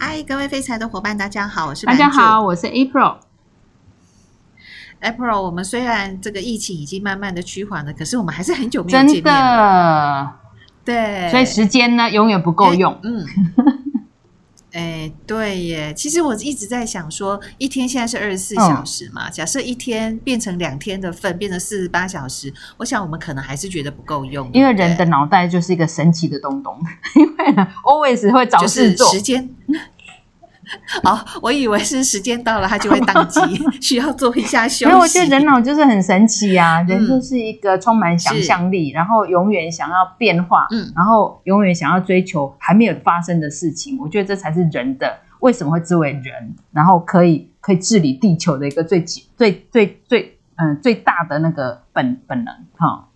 嗨，各位飞财的伙伴，大家好，我是大家好，我是 April。April，我们虽然这个疫情已经慢慢的趋缓了，可是我们还是很久没有见面了。真的，对，所以时间呢永远不够用。嗯。哎，对耶！其实我一直在想说，一天现在是二十四小时嘛，嗯、假设一天变成两天的份，变成四十八小时，我想我们可能还是觉得不够用。因为人的脑袋就是一个神奇的东东，因为呢，always 会找事做。时间。哦，我以为是时间到了，它就会当机，需要做一下休息。因为我觉得人脑就是很神奇啊，人就是一个充满想象力，然后永远想要变化，嗯，然后永远想要追求还没有发生的事情。我觉得这才是人的为什么会作为人，然后可以可以治理地球的一个最最最最嗯最大的那个本本能哈。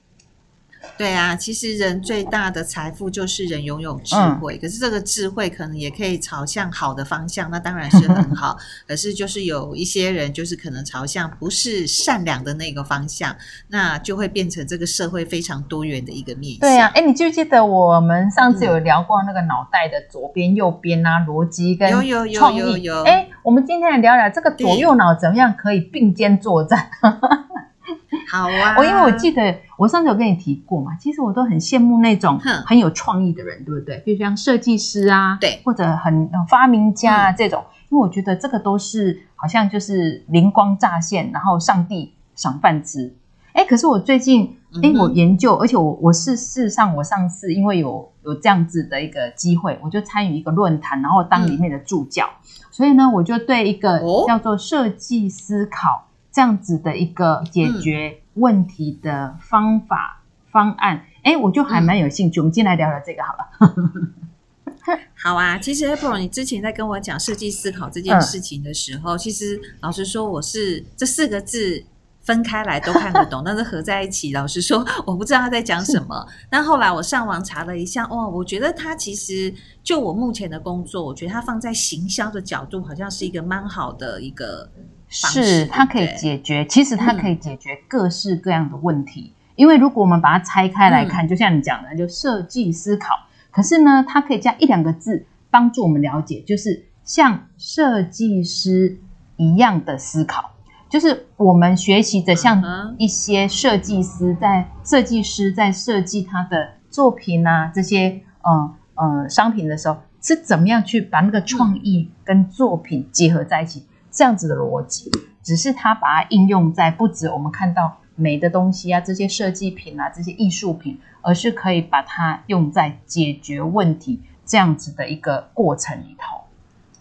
对啊，其实人最大的财富就是人拥有智慧，嗯、可是这个智慧可能也可以朝向好的方向，那当然是很 好。可是就是有一些人就是可能朝向不是善良的那个方向，那就会变成这个社会非常多元的一个面向。对啊，哎，你记不记得我们上次有聊过那个脑袋的左边、右边啊，逻辑跟？有有有有有。哎，我们今天来聊聊这个左右脑怎么样可以并肩作战。好啊，我因为我记得我上次有跟你提过嘛，其实我都很羡慕那种很有创意的人，哼对不对？比如像设计师啊，对，或者很发明家啊这种，嗯、因为我觉得这个都是好像就是灵光乍现，然后上帝赏饭吃。哎，可是我最近哎，我研究，嗯、而且我我是事实上我上次因为有有这样子的一个机会，我就参与一个论坛，然后当里面的助教，嗯、所以呢，我就对一个叫做设计思考这样子的一个解决。嗯问题的方法方案，哎，我就还蛮有兴趣。嗯、我们今天来聊聊这个好了。好啊，其实 April，你之前在跟我讲设计思考这件事情的时候，嗯、其实老实说，我是这四个字分开来都看得懂，但是合在一起，老实说，我不知道他在讲什么。是但后来我上网查了一下，哇，我觉得他其实就我目前的工作，我觉得他放在行销的角度，好像是一个蛮好的一个。是，它可以解决，其实它可以解决各式各样的问题。嗯、因为如果我们把它拆开来看，嗯、就像你讲的，就设计思考。可是呢，它可以加一两个字，帮助我们了解，就是像设计师一样的思考。就是我们学习的，像一些设计师在设计师在设计他的作品啊，这些呃呃商品的时候，是怎么样去把那个创意跟作品结合在一起。嗯这样子的逻辑，只是他把它应用在不止我们看到美的东西啊，这些设计品啊，这些艺术品，而是可以把它用在解决问题这样子的一个过程里头。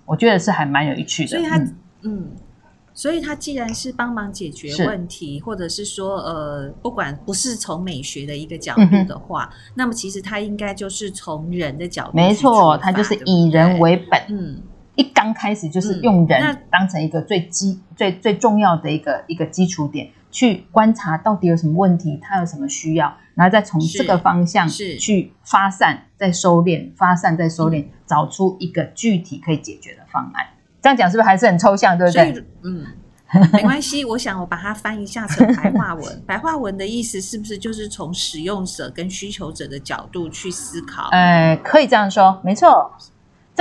我觉得是还蛮有趣的。所以它，嗯，嗯，所以它既然是帮忙解决问题，或者是说，呃，不管不是从美学的一个角度的话，嗯、那么其实它应该就是从人的角度，没错，它就是以人为本，嗯。一刚开始就是用人当成一个最基、嗯、最最重要的一个一个基础点，去观察到底有什么问题，他有什么需要，然后再从这个方向去发散，再收敛，发散再收敛，嗯、找出一个具体可以解决的方案。这样讲是不是还是很抽象，对不对？嗯，没关系，我想我把它翻译一下成白话文。白话文的意思是不是就是从使用者跟需求者的角度去思考？呃，可以这样说，没错。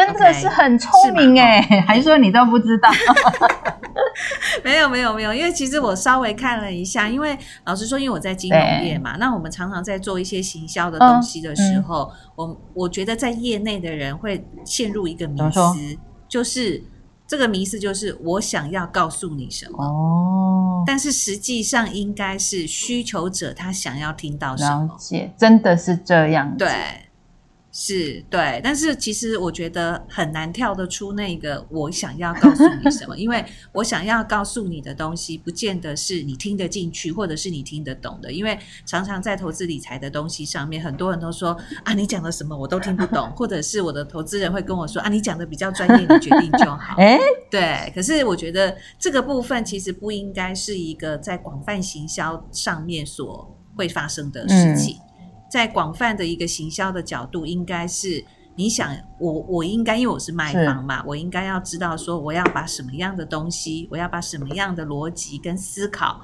真的是很聪明哎还是说你都不知道？没有没有没有，因为其实我稍微看了一下，因为老实说，因为我在金融业嘛，那我们常常在做一些行销的东西的时候，嗯、我我觉得在业内的人会陷入一个迷思，就是这个迷思就是我想要告诉你什么哦，但是实际上应该是需求者他想要听到什么，真的是这样，对。是对，但是其实我觉得很难跳得出那个我想要告诉你什么，因为我想要告诉你的东西，不见得是你听得进去，或者是你听得懂的。因为常常在投资理财的东西上面，很多人都说啊，你讲的什么我都听不懂，或者是我的投资人会跟我说啊，你讲的比较专业，你决定就好。哎，对。可是我觉得这个部分其实不应该是一个在广泛行销上面所会发生的事情。嗯在广泛的一个行销的角度，应该是你想我，我应该因为我是卖方嘛，我应该要知道说，我要把什么样的东西，我要把什么样的逻辑跟思考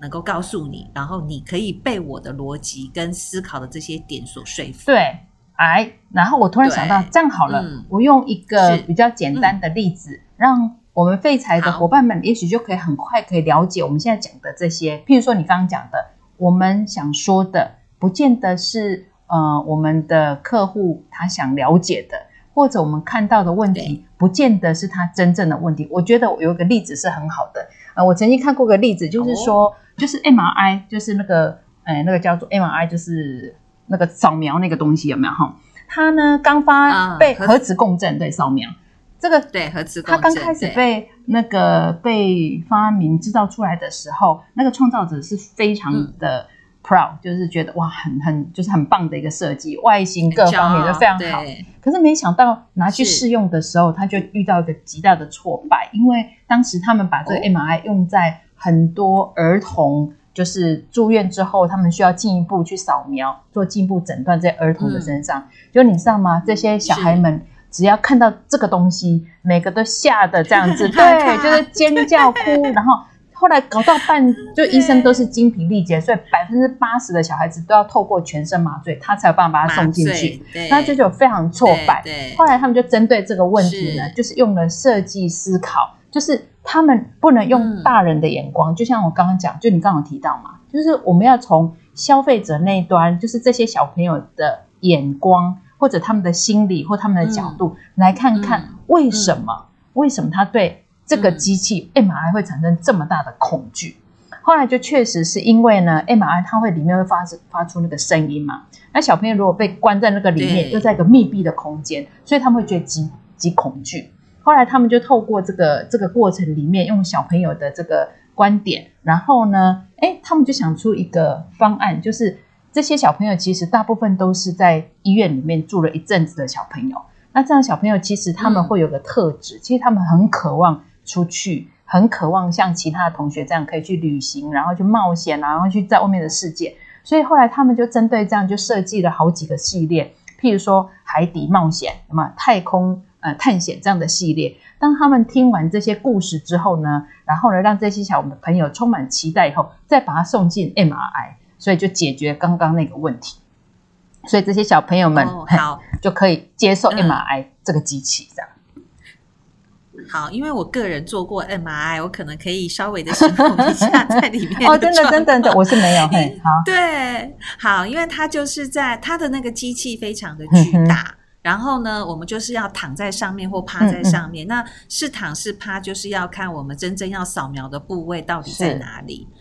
能够告诉你，然后你可以被我的逻辑跟思考的这些点所说服。对哎。然后我突然想到，这样好了，嗯、我用一个比较简单的例子，嗯、让我们废柴的伙伴们也许就可以很快可以了解我们现在讲的这些。譬如说你刚刚讲的，我们想说的，不见得是呃我们的客户他想了解的，或者我们看到的问题，不见得是他真正的问题。我觉得我有一个例子是很好的，呃，我曾经看过个例子，就是说，哦、就是 MRI，就是那个，呃，那个叫做 MRI，就是那个扫描那个东西有没有？哈？他呢刚发被核磁共振对扫描，这个对核磁共振，他刚开始被那个被发明制造出来的时候，那个创造者是非常的 proud，就是觉得哇很很就是很棒的一个设计，外形各方面都非常好。可是没想到拿去试用的时候，他就遇到一个极大的挫败，因为当时他们把这个 MRI 用在很多儿童。就是住院之后，他们需要进一步去扫描，做进一步诊断，在儿童的身上。嗯、就你知道吗？这些小孩们只要看到这个东西，每个都吓得这样子，对，就是尖叫哭。然后后来搞到半，就医生都是精疲力竭，所以百分之八十的小孩子都要透过全身麻醉，他才有办法把他送进去。那这就非常挫败。后来他们就针对这个问题呢，是就是用了设计思考，就是。他们不能用大人的眼光，嗯、就像我刚刚讲，就你刚刚提到嘛，就是我们要从消费者那一端，就是这些小朋友的眼光，或者他们的心理或他们的角度，嗯、来看看为什么，嗯、为什么他对这个机器 MRI 会产生这么大的恐惧？嗯、后来就确实是因为呢，MRI 它会里面会发发出那个声音嘛，那小朋友如果被关在那个里面，对又在一个密闭的空间，所以他们会觉得极极恐惧。后来他们就透过这个这个过程里面，用小朋友的这个观点，然后呢，哎，他们就想出一个方案，就是这些小朋友其实大部分都是在医院里面住了一阵子的小朋友。那这样小朋友其实他们会有个特质，嗯、其实他们很渴望出去，很渴望像其他的同学这样可以去旅行，然后去冒险，然后去在外面的世界。所以后来他们就针对这样就设计了好几个系列，譬如说海底冒险，什么太空。呃，探险这样的系列，当他们听完这些故事之后呢，然后呢，让这些小朋友充满期待以后，再把他送进 MRI，所以就解决刚刚那个问题。所以这些小朋友们、哦、好 就可以接受 MRI、嗯、这个机器，这样。好，因为我个人做过 MRI，我可能可以稍微的形容一下 在里面。哦，真的，真的，真的，我是没有。嘿，好，对，好，因为它就是在它的那个机器非常的巨大。嗯然后呢，我们就是要躺在上面或趴在上面。嗯嗯，那是躺是趴，就是要看我们真正要扫描的部位到底在哪里。是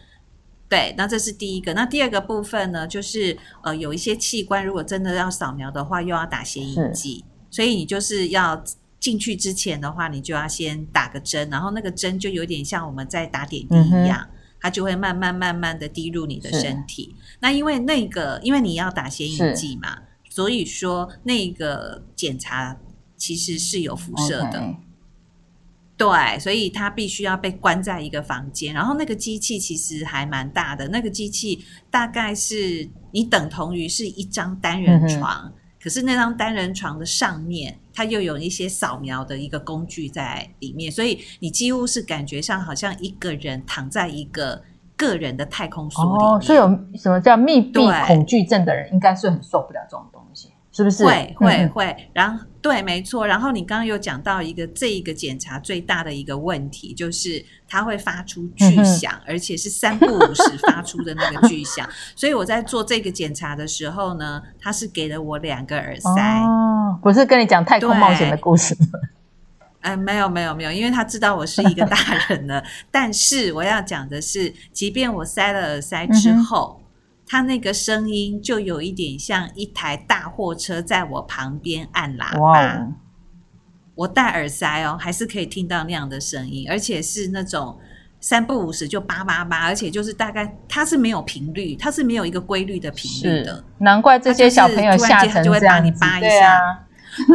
对，那这是第一个。那第二个部分呢，就是呃，有一些器官如果真的要扫描的话，又要打显影剂，所以你就是要进去之前的话，你就要先打个针，然后那个针就有点像我们在打点滴一样，嗯、它就会慢慢慢慢的滴入你的身体。那因为那个，因为你要打显影剂嘛。所以说，那个检查其实是有辐射的，Okay. 对，所以它必须要被关在一个房间。然后那个机器其实还蛮大的，那个机器大概是你等同于是一张单人床，可是那张单人床的上面，它又有一些扫描的一个工具在里面，所以你几乎是感觉上好像一个人躺在一个个人的太空梭里面。哦，所以有什么叫密闭恐惧症的人，应该是很受不了这种东西。是不是会会会？然后对，没错。然后你刚刚有讲到一个这一个检查最大的一个问题，就是它会发出巨响，而且是三不五时发出的那个巨响。所以我在做这个检查的时候呢，他是给了我两个耳塞。哦，不是跟你讲太空冒险的故事吗？哎，没有没有没有，因为他知道我是一个大人了。但是我要讲的是，即便我塞了耳塞之后。他那个声音就有一点像一台大货车在我旁边按喇叭。哇我戴耳塞哦，还是可以听到那样的声音，而且是那种三不五时就叭叭叭，而且就是大概它是没有频率，它是没有一个规律的频率的。难怪这些小朋友吓成这样子，就会把你叭一下。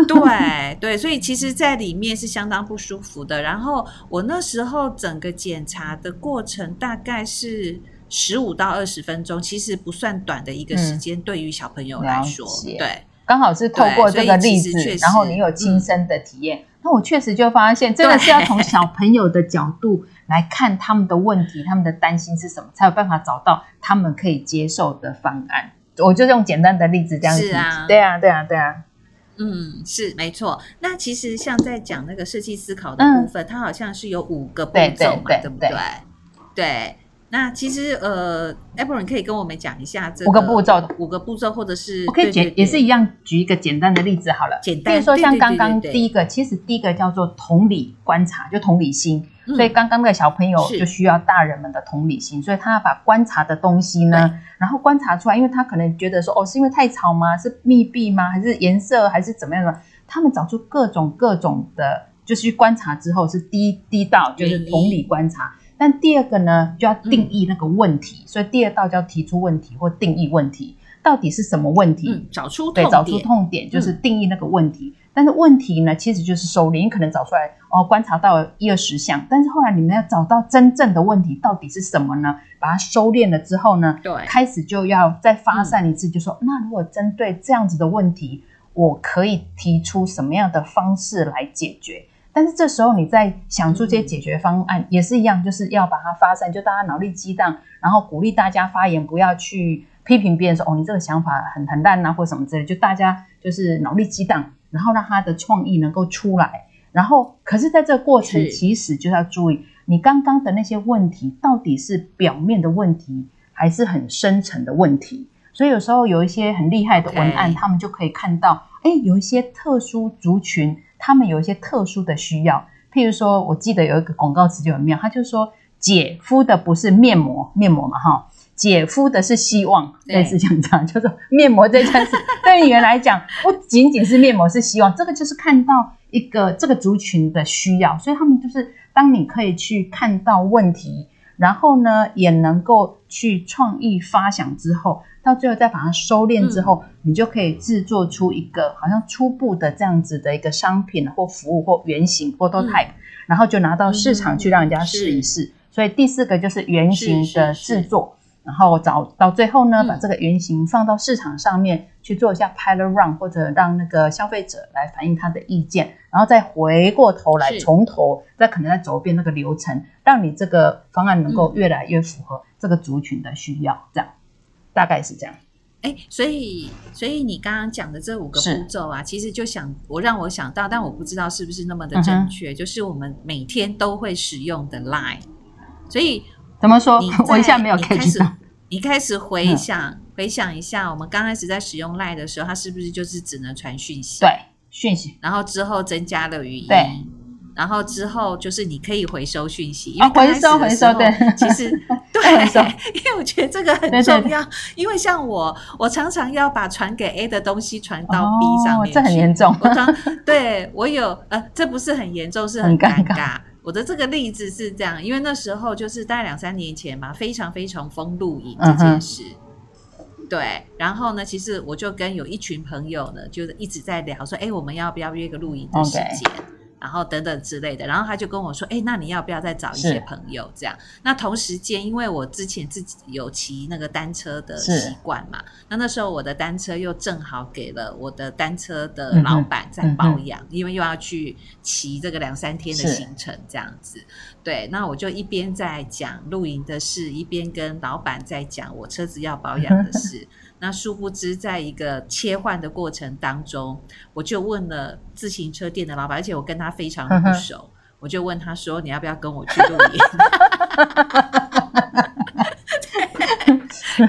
对对，所以其实，在里面是相当不舒服的。然后我那时候整个检查的过程大概是。十五到二十分钟，其实不算短的一个时间，对于小朋友来说，嗯、对，刚好是透过这个例子，然后你有亲身的体验，嗯、那我确实就发现，真的是要从小朋友的角度来看他们的问题，他们的担心是什么，才有办法找到他们可以接受的方案。我就用简单的例子这样子。是啊，对啊，对啊，对啊。嗯，是没错。那其实像在讲那个设计思考的部分，嗯、它好像是有五个步骤嘛，对，对，对，对不对？对。那其实呃，April 你可以跟我们讲一下这五个步骤，五个步骤，或者是我可以简也是一样，举一个简单的例子好了。简单，比如说像刚刚第一个，其实第一个叫做同理观察，就同理心。嗯、所以刚刚那个小朋友就需要大人们的同理心，所以他要把观察的东西呢，然后观察出来，因为他可能觉得说，哦，是因为太吵吗？是密闭吗？还是颜色？还是怎么样的？他们找出各种各种的，就是去观察之后是第一第一道，就是同理观察。但第二个呢，就要定义那个问题，嗯、所以第二道就要提出问题或定义问题，到底是什么问题？嗯、找出痛对，找出痛点就是定义那个问题。嗯、但是问题呢，其实就是收敛，你可能找出来哦，观察到一二十项，但是后来你们要找到真正的问题到底是什么呢？把它收敛了之后呢，对，开始就要再发散一次，就说、嗯、那如果针对这样子的问题，我可以提出什么样的方式来解决？但是这时候你在想出这些解决方案，也是一样，就是要把它发散，就大家脑力激荡，然后鼓励大家发言，不要去批评别人说哦，你这个想法很很烂啊，或什么之类，就大家就是脑力激荡，然后让他的创意能够出来。然后，可是在这个过程，其实就要注意你刚刚的那些问题到底是表面的问题，还是很深层的问题。所以有时候有一些很厉害的文案，他们就可以看到，哎，有一些特殊族群。他们有一些特殊的需要，譬如说，我记得有一个广告词就很妙，他就说：“姐敷的不是面膜，面膜嘛，哈，姐敷的是希望。”类似这样，就是面膜这件事 对女人来讲，不仅仅是面膜，是希望。这个就是看到一个这个族群的需要，所以他们就是当你可以去看到问题，然后呢，也能够去创意发想之后。到最后再把它收敛之后，嗯、你就可以制作出一个好像初步的这样子的一个商品或服务或原型 prototype，、嗯、然后就拿到市场去让人家试一试。嗯、所以第四个就是原型的制作，然后找到最后呢，把这个原型放到市场上面去做一下 pilot run，或者让那个消费者来反映他的意见，然后再回过头来从头再可能再走一遍那个流程，让你这个方案能够越来越符合这个族群的需要，这样。大概是这样，哎，所以，所以你刚刚讲的这五个步骤啊，其实就想我让我想到，但我不知道是不是那么的正确，嗯、就是我们每天都会使用的 Line。所以怎么说？我一下没有开始，你开始回想，嗯、回想一下，我们刚开始在使用 Line 的时候，它是不是就是只能传讯息？对，讯息。然后之后增加了语音。对。然后之后就是你可以回收讯息，因为回收 回收对，其实对，因为我觉得这个很重要，因为像我，我常常要把传给 A 的东西传到 B 上面，这很严重。我常 对我有呃，这不是很严重，是很尴尬。我的这个例子是这样，因为那时候就是大概两三年前嘛，非常非常疯露营这件事。对，然后呢，其实我就跟有一群朋友呢，就是一直在聊说，哎，我们要不要约个露营的时间？然后等等之类的，然后他就跟我说：“哎，那你要不要再找一些朋友？这样，那同时间，因为我之前自己有骑那个单车的习惯嘛，那那时候我的单车又正好给了我的单车的老板在保养，因为又要去骑这个两三天的行程，这样子。对，那我就一边在讲露营的事，一边跟老板在讲我车子要保养的事。”那殊不知，在一个切换的过程当中，我就问了自行车店的老板，而且我跟他非常不熟，呵呵我就问他说：“你要不要跟我去露营？”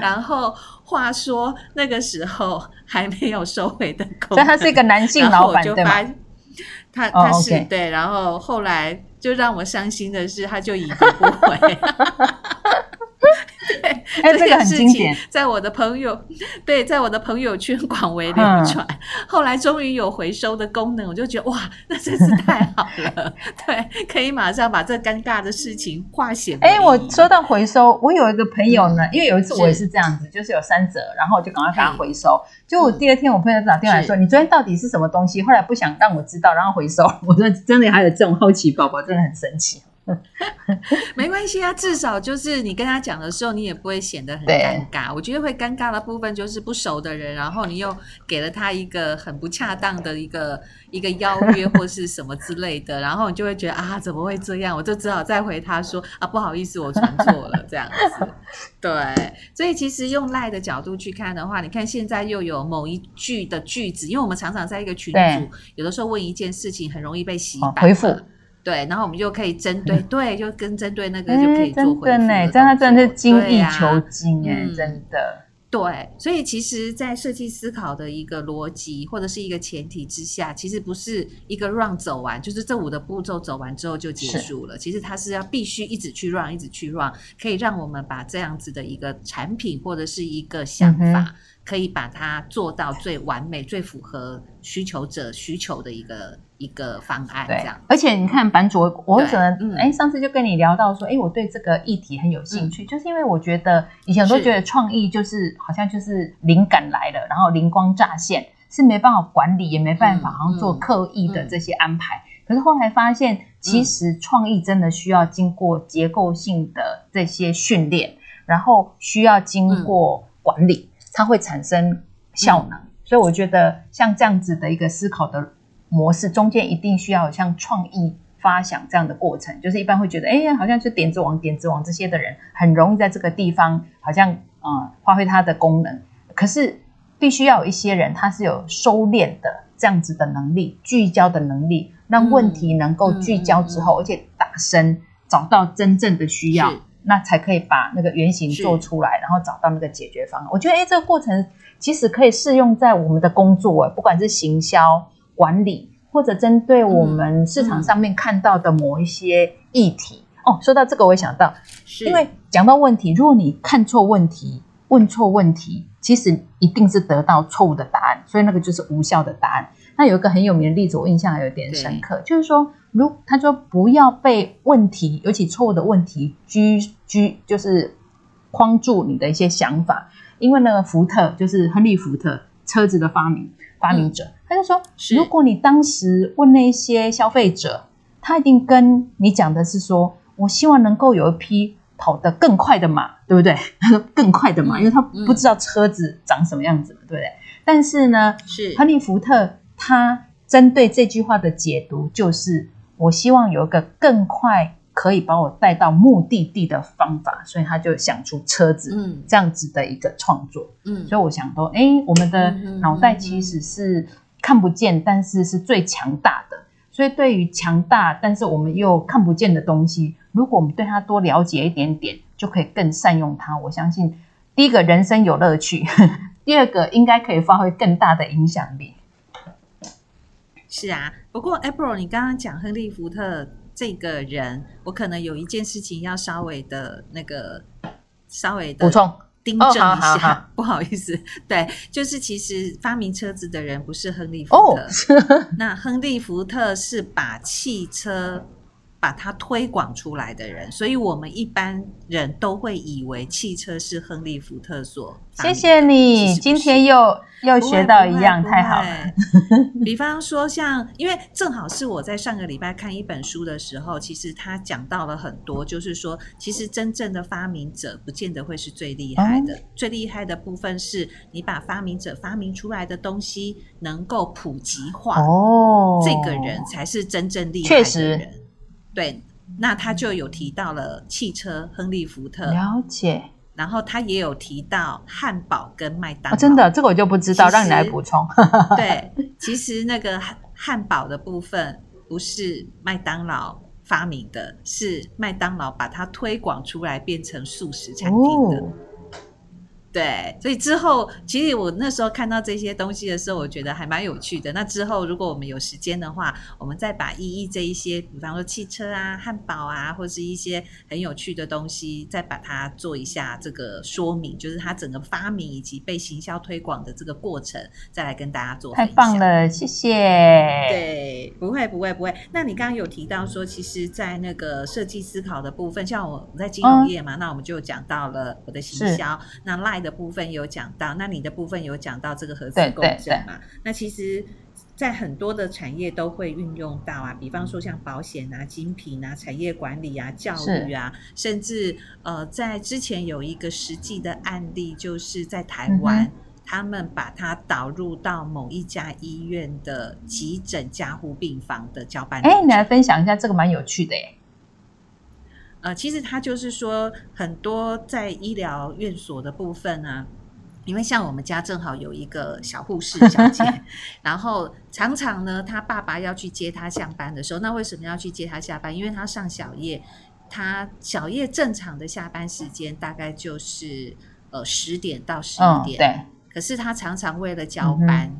然后话说那个时候还没有收回的所以他是一个男性老板，对吗？他他是、oh. 对，然后后来就让我伤心的是，他就已读不回。哎，这个很经典，在我的朋友对，在我的朋友圈广为流传。嗯、后来终于有回收的功能，我就觉得哇，那真是太好了。对，可以马上把这尴尬的事情化险。哎，我说到回收，我有一个朋友呢，嗯、因为有一次我也是这样子，是就是有三折，然后我就赶快给他回收。就我第二天，我朋友打电话来说：“你昨天到底是什么东西？”后来不想让我知道，然后回收。我说：“真的还有这种好奇宝宝，真的很神奇。” 没关系啊，至少就是你跟他讲的时候，你也不会显得很尴尬。我觉得会尴尬的部分就是不熟的人，然后你又给了他一个很不恰当的一个一个邀约或是什么之类的，然后你就会觉得啊，怎么会这样？我就只好再回他说啊，不好意思，我传错了这样子。对，所以其实用赖的角度去看的话，你看现在又有某一句的句子，因为我们常常在一个群组，有的时候问一件事情，很容易被洗版回复。对，然后我们就可以针对，嗯、对，就跟针对那个就可以做回复。真的，真的，真的是精益求精哎，嗯、真的。对，所以其实，在设计思考的一个逻辑或者是一个前提之下，其实不是一个 run 走完，就是这五的步骤走完之后就结束了。其实它是要必须一直去 run，一直去 run，可以让我们把这样子的一个产品或者是一个想法。嗯可以把它做到最完美、最符合需求者需求的一个一个方案，这样。而且你看版主，我可能哎，上次就跟你聊到说，哎，我对这个议题很有兴趣，嗯、就是因为我觉得以前都觉得创意就是好像就是灵感来了，然后灵光乍现，是没办法管理，也没办法好像做刻意的这些安排。嗯嗯、可是后来发现，其实创意真的需要经过结构性的这些训练，然后需要经过管理。嗯它会产生效能，嗯、所以我觉得像这样子的一个思考的模式，中间一定需要有像创意发想这样的过程。就是一般会觉得，哎呀，好像是点子王、点子王这些的人，很容易在这个地方好像啊、呃、发挥它的功能。可是必须要有一些人，他是有收敛的这样子的能力、聚焦的能力，让问题能够聚焦之后，嗯、而且打深，找到真正的需要。那才可以把那个原型做出来，然后找到那个解决方案。我觉得，哎，这个过程其实可以适用在我们的工作，不管是行销管理，或者针对我们市场上面看到的某一些议题。嗯嗯、哦，说到这个，我也想到，是因为讲到问题，如果你看错问题，问错问题，其实一定是得到错误的答案，所以那个就是无效的答案。那有一个很有名的例子，我印象还有点深刻，就是说，如他说不要被问题，尤其错误的问题拘拘，就是框住你的一些想法。因为那个福特，就是亨利·福特车子的发明发明者，嗯、他就说，如果你当时问那些消费者，他一定跟你讲的是说，我希望能够有一匹跑得更快的马，对不对？他 说更快的马，嗯、因为他不知道车子长什么样子，对不对？但是呢，是亨利·福特。他针对这句话的解读就是：我希望有一个更快可以把我带到目的地的方法，所以他就想出车子，嗯，这样子的一个创作，嗯，所以我想说，哎，我们的脑袋其实是看不见，但是是最强大的。所以对于强大但是我们又看不见的东西，如果我们对它多了解一点点，就可以更善用它。我相信，第一个人生有乐趣，第二个应该可以发挥更大的影响力。是啊，不过 April，你刚刚讲亨利·福特这个人，我可能有一件事情要稍微的那个稍微的补充订正一下，哦、好好好 不好意思，对，就是其实发明车子的人不是亨利·福特，哦、那亨利·福特是把汽车。把它推广出来的人，所以我们一般人都会以为汽车是亨利·福特所。谢谢你，今天又又学到一样，太好了。比方说像，像因为正好是我在上个礼拜看一本书的时候，其实他讲到了很多，就是说，其实真正的发明者不见得会是最厉害的，嗯、最厉害的部分是你把发明者发明出来的东西能够普及化，哦，这个人才是真正厉害的人。对，那他就有提到了汽车，亨利·福特。了解。然后他也有提到汉堡跟麦当劳。哦，真的，这个我就不知道，实让你来补充。对，其实那个汉堡的部分不是麦当劳发明的，是麦当劳把它推广出来变成素食餐厅的。哦对，所以之后其实我那时候看到这些东西的时候，我觉得还蛮有趣的。那之后如果我们有时间的话，我们再把意义这一些，比方说汽车啊、汉堡啊，或是一些很有趣的东西，再把它做一下这个说明，就是它整个发明以及被行销推广的这个过程，再来跟大家做。太棒了，谢谢。对，不会不会不会。那你刚刚有提到说，其实，在那个设计思考的部分，像我在金融业嘛，嗯、那我们就讲到了我的行销，那 Line 的部分有讲到，那你的部分有讲到这个核磁共振嘛？那其实在很多的产业都会运用到啊，比方说像保险啊、精品啊、产业管理啊、教育啊，甚至呃，在之前有一个实际的案例，就是在台湾，嗯、他们把它导入到某一家医院的急诊加护病房的交班。哎，你来分享一下，这个蛮有趣的耶。呃，其实他就是说，很多在医疗院所的部分呢、啊。因为像我们家正好有一个小护士小姐，然后常常呢，她爸爸要去接她下班的时候，那为什么要去接她下班？因为她上小夜，她小夜正常的下班时间大概就是呃十点到十一点，对。可是他常常为了交班，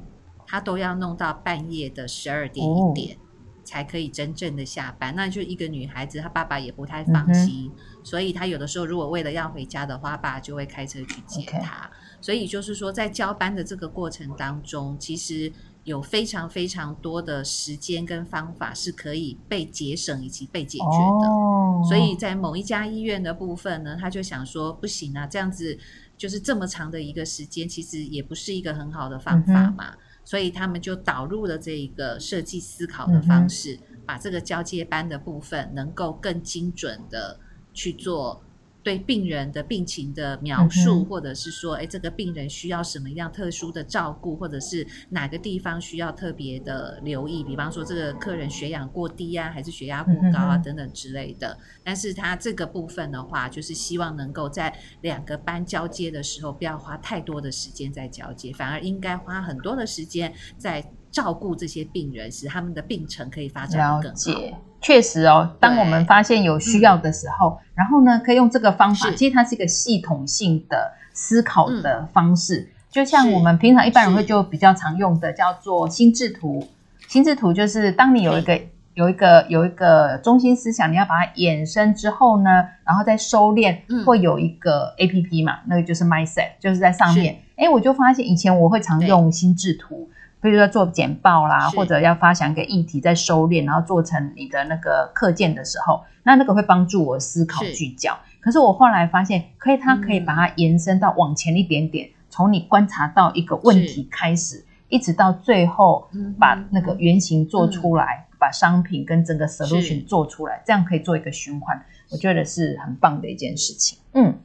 他都要弄到半夜的十二点一点才可以真正的下班。那就一个女孩子，她爸爸也不太放心，所以她有的时候如果为了要回家的话，爸就会开车去接她。所以就是说，在交班的这个过程当中，其实有非常非常多的时间跟方法是可以被节省以及被解决的。哦。所以在某一家医院的部分呢，他就想说，不行啊，这样子就是这么长的一个时间，其实也不是一个很好的方法嘛。嗯。所以他们就导入了这一个设计思考的方式，嗯。把这个交接班的部分能够更精准的去做。对病人的病情的描述，或者是说，哎，这个病人需要什么样特殊的照顾，或者是哪个地方需要特别的留意，比方说这个客人血氧过低啊，还是血压过高啊，等等之类的。但是他这个部分的话，就是希望能够在两个班交接的时候，不要花太多的时间在交接，反而应该花很多的时间在。照顾这些病人，使他们的病程可以发展更好。了解，确实哦。当我们发现有需要的时候，然后呢，可以用这个方法。其实它是一个系统性的思考的方式，嗯、就像我们平常一般人会就比较常用的，叫做心智图。心智图就是当你有一个有一个有一个中心思想，你要把它衍生之后呢，然后再收敛，会有一个 APP 嘛，那个就是 Mindset，就是在上面。哎，我就发现以前我会常用心智图。比如说做简报啦，或者要发想一个议题，再收敛，然后做成你的那个课件的时候，那那个会帮助我思考聚焦。可是我后来发现，可以，它可以把它延伸到往前一点点，从、嗯、你观察到一个问题开始，一直到最后把那个原型做出来，嗯、把商品跟整个 solution 做出来，这样可以做一个循环。我觉得是很棒的一件事情。嗯。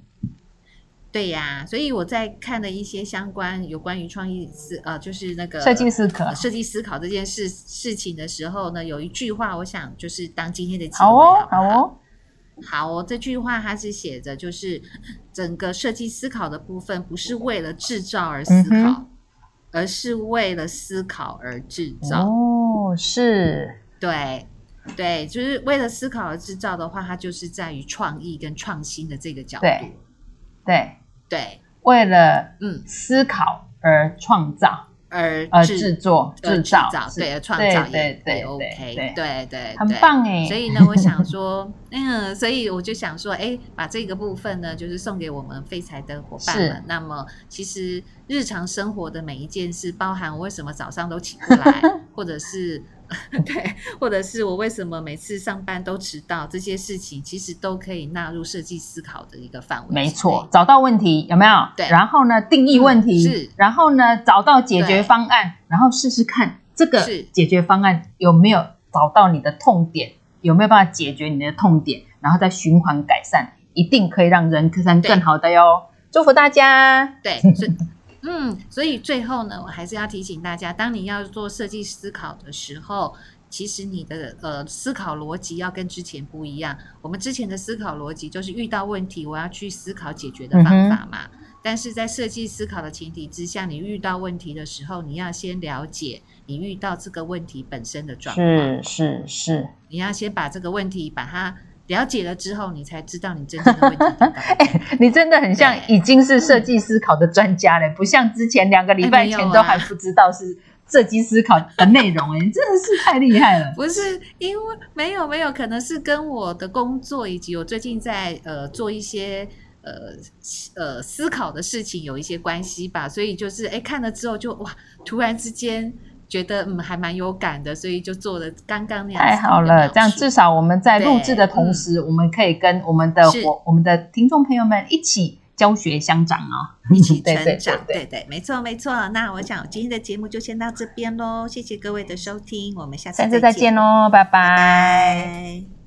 对呀，所以我在看了一些相关有关于创意思呃，就是那个设计思考、设计思考这件事事情的时候呢，有一句话，我想就是当今天的好哦，好哦，好哦。这句话它是写着，就是整个设计思考的部分不是为了制造而思考，嗯、而是为了思考而制造。哦，是，对，对，就是为了思考而制造的话，它就是在于创意跟创新的这个角度，对。对对，为了嗯思考而创造，而而制作制造，对，而创造对对 OK，对对对，很棒哎。所以呢，我想说，嗯，所以我就想说，哎，把这个部分呢，就是送给我们废材的伙伴们。那么，其实日常生活的每一件事，包含我为什么早上都起不来，或者是。对，或者是我为什么每次上班都迟到，这些事情其实都可以纳入设计思考的一个范围。没错，找到问题有没有？对，然后呢，定义问题，嗯、是，然后呢，找到解决方案，然后试试看这个解决方案有没有找到你的痛点，有没有办法解决你的痛点，然后再循环改善，一定可以让人生更好的哟。祝福大家。对。是嗯，所以最后呢，我还是要提醒大家，当你要做设计思考的时候，其实你的呃思考逻辑要跟之前不一样。我们之前的思考逻辑就是遇到问题，我要去思考解决的方法嘛。嗯、但是在设计思考的前提之下，你遇到问题的时候，你要先了解你遇到这个问题本身的状况。是是是，你要先把这个问题把它。了解了之后，你才知道你真正的问题。欸，你真的很像已经是设计思考的专家了，不像之前两个礼拜前都还不知道是设计思考的内容。哎，你 真的是太厉害了。不是因为没有没有，可能是跟我的工作以及我最近在呃做一些呃呃思考的事情有一些关系吧。所以就是哎看了之后就哇，突然之间。觉得嗯还蛮有感的，所以就做了刚刚那样。太好了，这样至少我们在录制的同时，我们可以跟我们的我我们的听众朋友们一起教学相长哦，一起 成长。对对对，对，对对，没错没错。那我想今天的节目就先到这边喽，谢谢各位的收听，我们下次再见，下次再见喽，拜拜。拜拜。